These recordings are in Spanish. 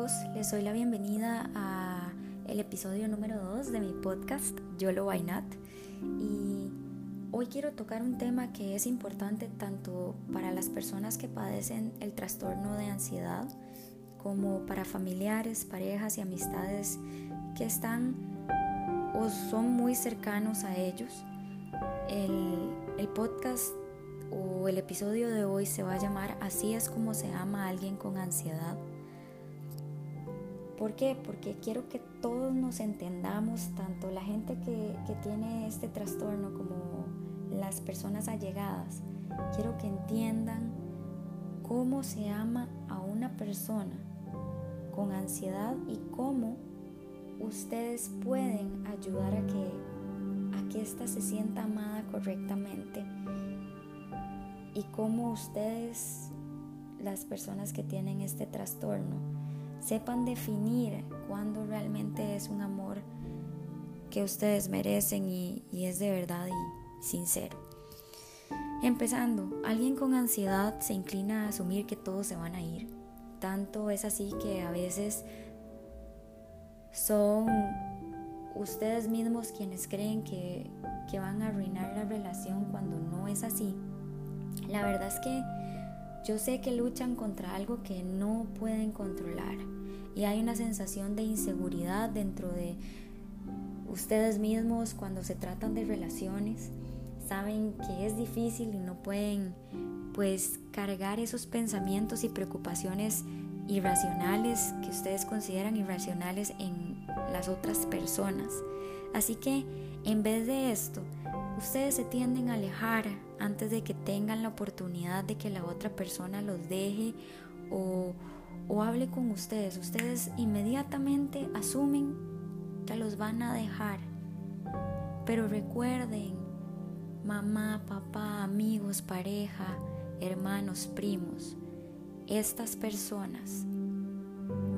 chicos, les doy la bienvenida a el episodio número 2 de mi podcast Yolo Why Not y hoy quiero tocar un tema que es importante tanto para las personas que padecen el trastorno de ansiedad como para familiares, parejas y amistades que están o son muy cercanos a ellos. El, el podcast o el episodio de hoy se va a llamar Así es como se ama a alguien con ansiedad. ¿Por qué? Porque quiero que todos nos entendamos, tanto la gente que, que tiene este trastorno como las personas allegadas. Quiero que entiendan cómo se ama a una persona con ansiedad y cómo ustedes pueden ayudar a que, a que ésta se sienta amada correctamente y cómo ustedes, las personas que tienen este trastorno, sepan definir cuándo realmente es un amor que ustedes merecen y, es de verdad y sincero. Empezando, alguien con ansiedad se inclina a asumir que todos se van a ir. Tanto es así que a veces son ustedes mismos quienes creen que, que van a arruinar la relación cuando no es así. La verdad es que yo sé que luchan contra algo que no pueden controlar y hay una sensación de inseguridad dentro de ustedes mismos cuando se tratan de relaciones. Saben que es difícil y no pueden pues cargar esos pensamientos y preocupaciones irracionales que ustedes consideran irracionales en las otras personas. Así que en vez de esto, ustedes se tienden a alejar antes de que tengan la oportunidad de que la otra persona los deje o, o hable con ustedes. Ustedes inmediatamente asumen que los van a dejar. Pero recuerden, mamá, papá, amigos, pareja, hermanos, primos, estas personas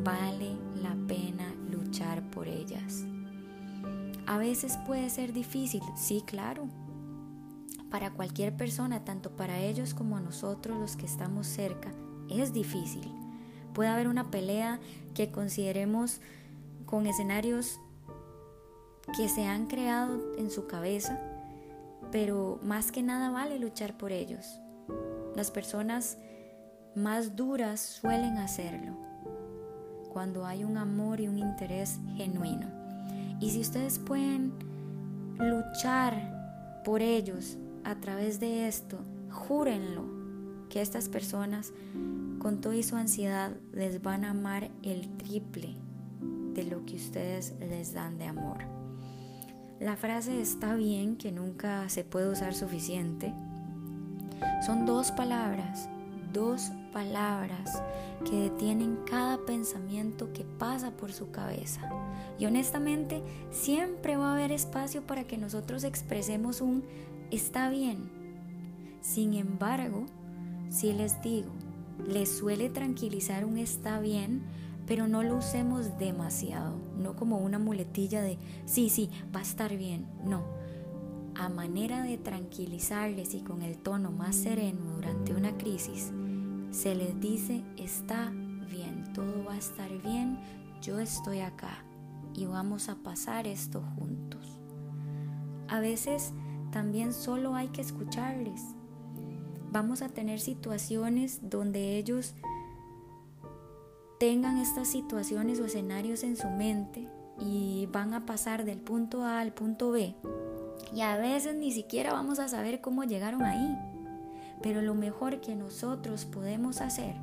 vale la pena luchar por ellas. A veces puede ser difícil, sí, claro. Para cualquier persona, tanto para ellos como a nosotros los que estamos cerca, es difícil. Puede haber una pelea que consideremos con escenarios que se han creado en su cabeza, pero más que nada vale luchar por ellos. Las personas más duras suelen hacerlo cuando hay un amor y un interés genuino. Y si ustedes pueden luchar por ellos a través de esto, júrenlo que estas personas con toda su ansiedad les van a amar el triple de lo que ustedes les dan de amor. La frase está bien que nunca se puede usar suficiente. Son dos palabras, dos palabras que detienen cada pensamiento que pasa por su cabeza. Y honestamente, siempre va a haber espacio para que nosotros expresemos un está bien. Sin embargo, si les digo, les suele tranquilizar un está bien, pero no lo usemos demasiado, no como una muletilla de sí, sí, va a estar bien, no. A manera de tranquilizarles y con el tono más sereno durante una crisis, se les dice, está bien, todo va a estar bien, yo estoy acá y vamos a pasar esto juntos. A veces también solo hay que escucharles. Vamos a tener situaciones donde ellos tengan estas situaciones o escenarios en su mente y van a pasar del punto A al punto B. Y a veces ni siquiera vamos a saber cómo llegaron ahí. Pero lo mejor que nosotros podemos hacer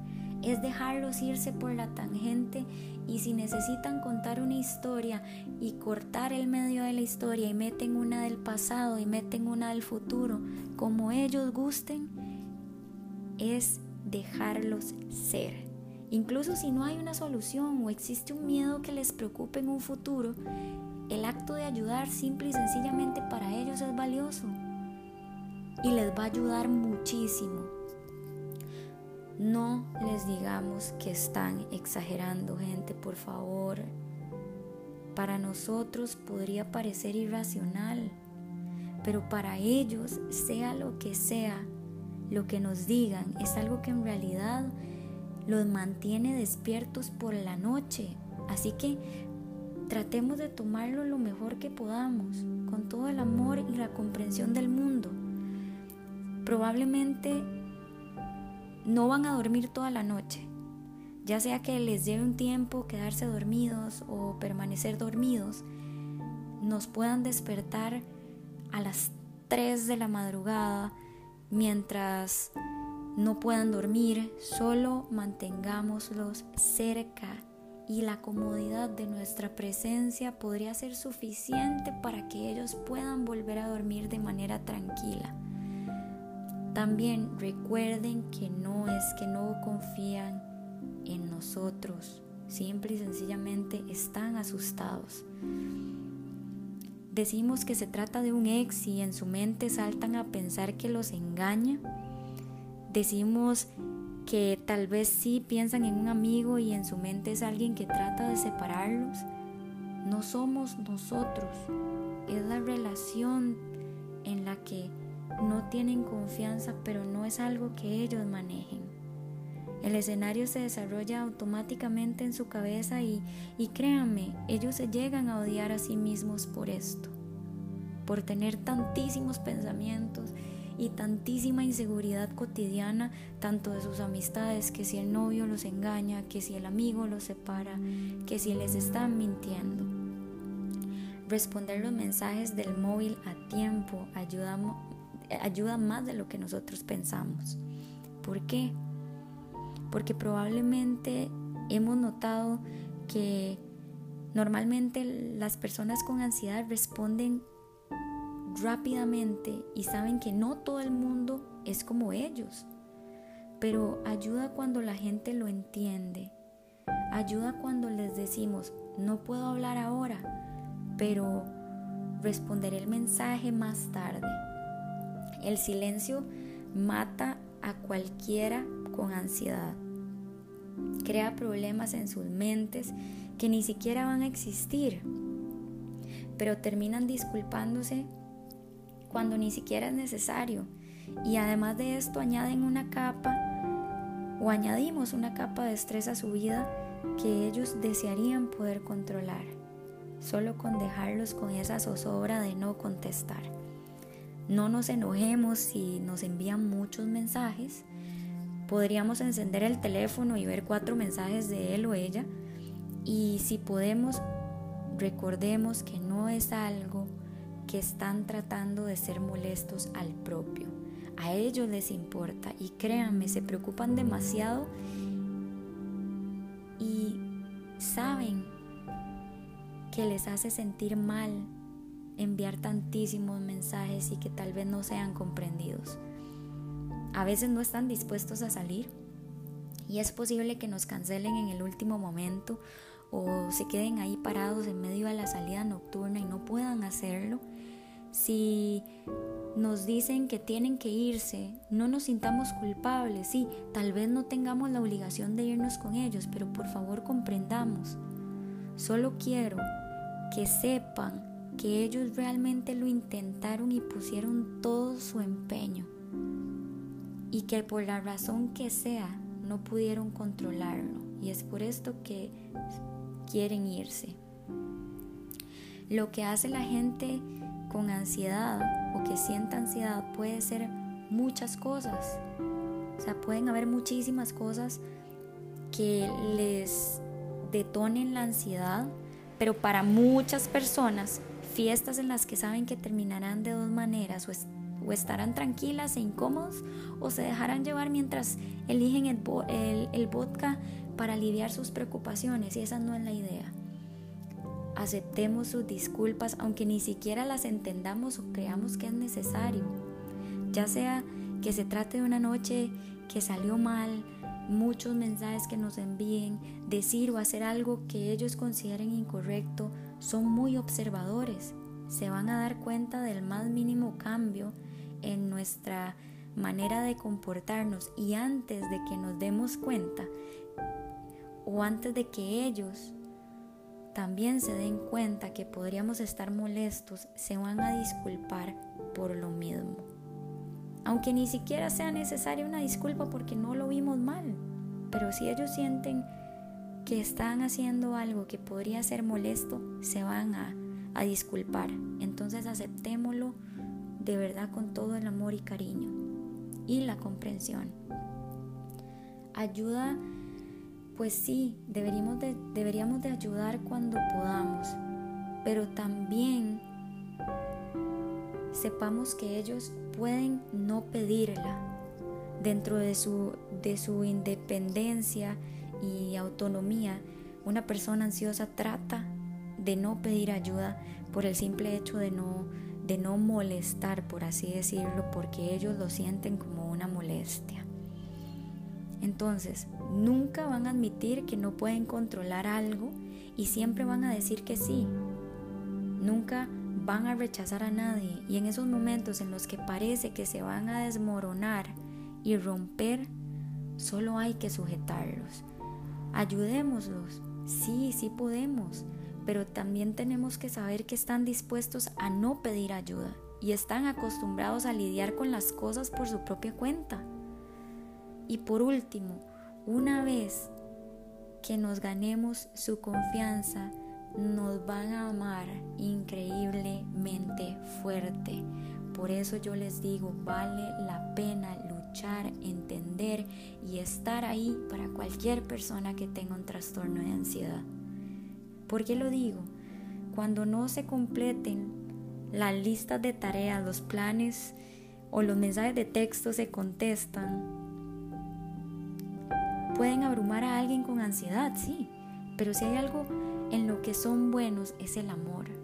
es dejarlos irse por la tangente y si necesitan contar una historia y cortar el medio de la historia y meten una del pasado y meten una del futuro, como ellos gusten, es dejarlos ser. Incluso si no hay una solución o existe un miedo que les preocupe en un futuro, el acto de ayudar simple y sencillamente para ellos es valioso y les va a ayudar muchísimo. No les digamos que están exagerando, gente, por favor. Para nosotros podría parecer irracional, pero para ellos, sea lo que sea, lo que nos digan, es algo que en realidad los mantiene despiertos por la noche. Así que tratemos de tomarlo lo mejor que podamos, con todo el amor y la comprensión del mundo. Probablemente no van a dormir toda la noche, ya sea que les lleve un tiempo quedarse dormidos o permanecer dormidos, nos puedan despertar a las 3 de la madrugada mientras no puedan dormir, solo mantengámoslos cerca y la comodidad de nuestra presencia podría ser suficiente para que ellos puedan volver a dormir de manera tranquila. También recuerden que no es que no confían en nosotros, simple y sencillamente están asustados. Decimos que se trata de un ex y en su mente saltan a pensar que los engaña. Decimos que tal vez sí piensan en un amigo y en su mente es alguien que trata de separarlos. No somos nosotros, es la relación en la que no tienen confianza, pero no es algo que ellos manejen. El escenario se desarrolla automáticamente en su cabeza y, y créanme, ellos se llegan a odiar a sí mismos por esto, por tener tantísimos pensamientos y tantísima inseguridad cotidiana, tanto de sus amistades, que si el novio los engaña, que si el amigo los separa, que si les están mintiendo. Responder los mensajes del móvil a tiempo ayuda, ayuda más de lo que nosotros pensamos. ¿Por qué? porque probablemente hemos notado que normalmente las personas con ansiedad responden rápidamente y saben que no todo el mundo es como ellos, pero ayuda cuando la gente lo entiende, ayuda cuando les decimos, no puedo hablar ahora, pero responderé el mensaje más tarde. El silencio mata a cualquiera con ansiedad. Crea problemas en sus mentes que ni siquiera van a existir, pero terminan disculpándose cuando ni siquiera es necesario. Y además de esto añaden una capa o añadimos una capa de estrés a su vida que ellos desearían poder controlar, solo con dejarlos con esa zozobra de no contestar. No nos enojemos si nos envían muchos mensajes, podríamos encender el teléfono y ver cuatro mensajes de él o ella. Y si podemos, recordemos que no es algo que están tratando de ser molestos al propio. A ellos les importa y créanme, se preocupan demasiado y saben que les hace sentir mal enviar tantísimos mensajes y que tal vez no sean comprendidos a veces no están dispuestos a salir y es posible que nos cancelen en el último momento o se queden ahí parados en medio de la salida nocturna y no puedan hacerlo. Si nos dicen que tienen que irse, no nos sintamos culpables, sí, tal vez no tengamos la obligación de irnos con ellos, pero por favor comprendamos. Solo quiero que sepan que ellos realmente lo intentaron y pusieron todo su empeño y que por la razón que sea no pudieron controlarlo y es por esto que quieren irse. Lo que hace la gente con ansiedad o que sienta ansiedad puede ser muchas cosas. O sea, pueden haber muchísimas cosas que les detonen la ansiedad, pero para muchas personas, fiestas en las que saben que terminarán de dos maneras o estarán tranquilas e incómodos o se dejarán llevar mientras eligen el, el, vodka para aliviar sus preocupaciones y esa no es la idea. Aceptemos sus disculpas aunque ni siquiera las entendamos o creamos que es necesario. Ya sea que se trate de una noche que salió mal, muchos mensajes que nos envíen, decir o hacer algo que ellos consideren incorrecto, son muy observadores. Se van a dar cuenta del más mínimo cambio en nuestra manera de comportarnos y antes de que nos demos cuenta o antes de que ellos también se den cuenta que podríamos estar molestos, se van a disculpar por lo mismo. Aunque ni siquiera sea necesaria una disculpa porque no lo vimos mal. pero si ellos sienten que están haciendo algo que podría ser molesto, se van a, a disculpar. Entonces aceptémoslo de verdad con todo el amor y cariño y la comprensión. Ayuda, pues sí, deberíamos de, deberíamos de ayudar cuando podamos, pero también sepamos que ellos pueden no pedirla dentro de su, de su independencia y autonomía. Una persona ansiosa trata de no pedir ayuda por el simple hecho de no, de no molestar, por así decirlo, porque ellos lo sienten como una molestia. Entonces, nunca van a admitir que no pueden controlar algo y siempre van a decir que sí. Nunca van a rechazar a nadie y en esos momentos en los que parece que se van a desmoronar y romper, solo hay que sujetarlos. Ayudémoslos, sí, sí podemos, pero también tenemos que saber que están dispuestos a no pedir ayuda y están acostumbrados a lidiar con las cosas por su propia cuenta. Y por último, una vez que nos ganemos su confianza, nos van a amar increíblemente fuerte. Por eso yo les digo, vale la pena entender y estar ahí para cualquier persona que tenga un trastorno de ansiedad. ¿Por qué lo digo? Cuando no se completen las listas de tareas, los planes o los mensajes de texto se contestan, pueden abrumar a alguien con ansiedad, sí, pero si hay algo en lo que son buenos es el amor.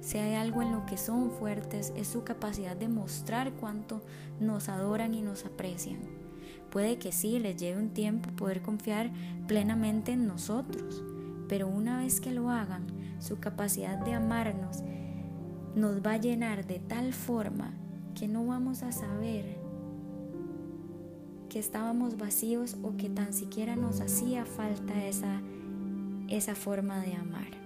Si hay algo en lo que son fuertes es su capacidad de mostrar cuánto nos adoran y nos aprecian. Puede que sí, les lleve un tiempo poder confiar plenamente en nosotros, pero una vez que lo hagan, su capacidad de amarnos nos va a llenar de tal forma que no vamos a saber que estábamos vacíos o que tan siquiera nos hacía falta esa esa forma de amar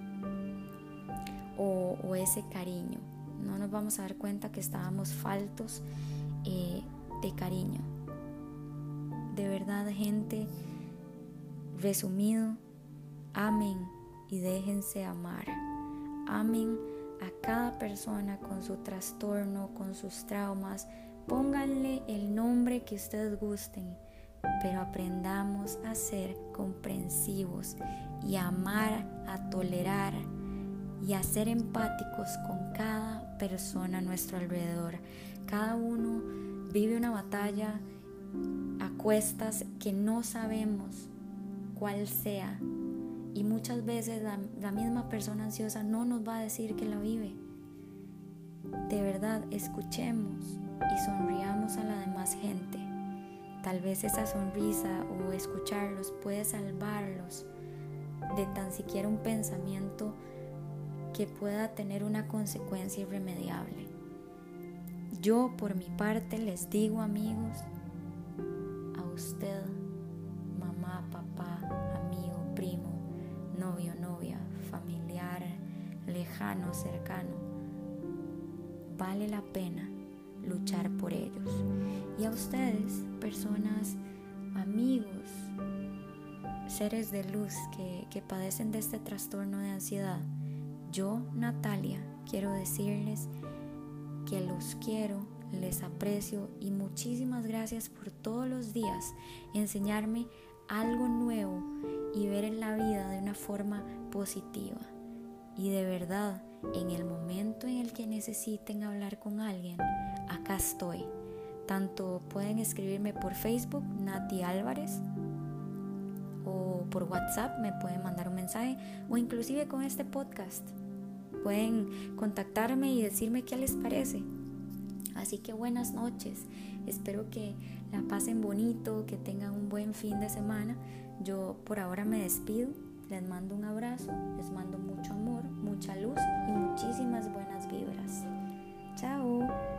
o, ese cariño. No nos vamos a dar cuenta que estábamos faltos eh, de cariño. De verdad, gente, resumido, amen y déjense amar. Amen a cada persona con su trastorno, con sus traumas. Pónganle el nombre que ustedes gusten, pero aprendamos a ser comprensivos y a amar, a tolerar y a ser empáticos con cada persona a nuestro alrededor. Cada uno vive una batalla a cuestas que no sabemos cuál sea. Y muchas veces la, la, misma persona ansiosa no nos va a decir que la vive. De verdad, escuchemos y sonriamos a la demás gente. Tal vez esa sonrisa o escucharlos puede salvarlos de tan siquiera un pensamiento que pueda tener una consecuencia irremediable. Yo por mi parte les digo amigos, a usted, mamá, papá, amigo, primo, novio, novia, familiar, lejano, cercano, vale la pena luchar por ellos. Y a ustedes, personas, amigos, seres de luz que, que padecen de este trastorno de ansiedad, yo, Natalia, quiero decirles que los quiero, les aprecio y muchísimas gracias por todos los días enseñarme algo nuevo y ver en la vida de una forma positiva. Y de verdad, en el momento en el que necesiten hablar con alguien, acá estoy. Tanto pueden escribirme por Facebook, Nati Álvarez, o por WhatsApp me pueden mandar un mensaje o inclusive con este podcast pueden contactarme y decirme qué les parece. Así que buenas noches, espero que la pasen bonito, que tengan un buen fin de semana. Yo por ahora me despido, les mando un abrazo, les mando mucho amor, mucha luz y muchísimas buenas vibras. Chao.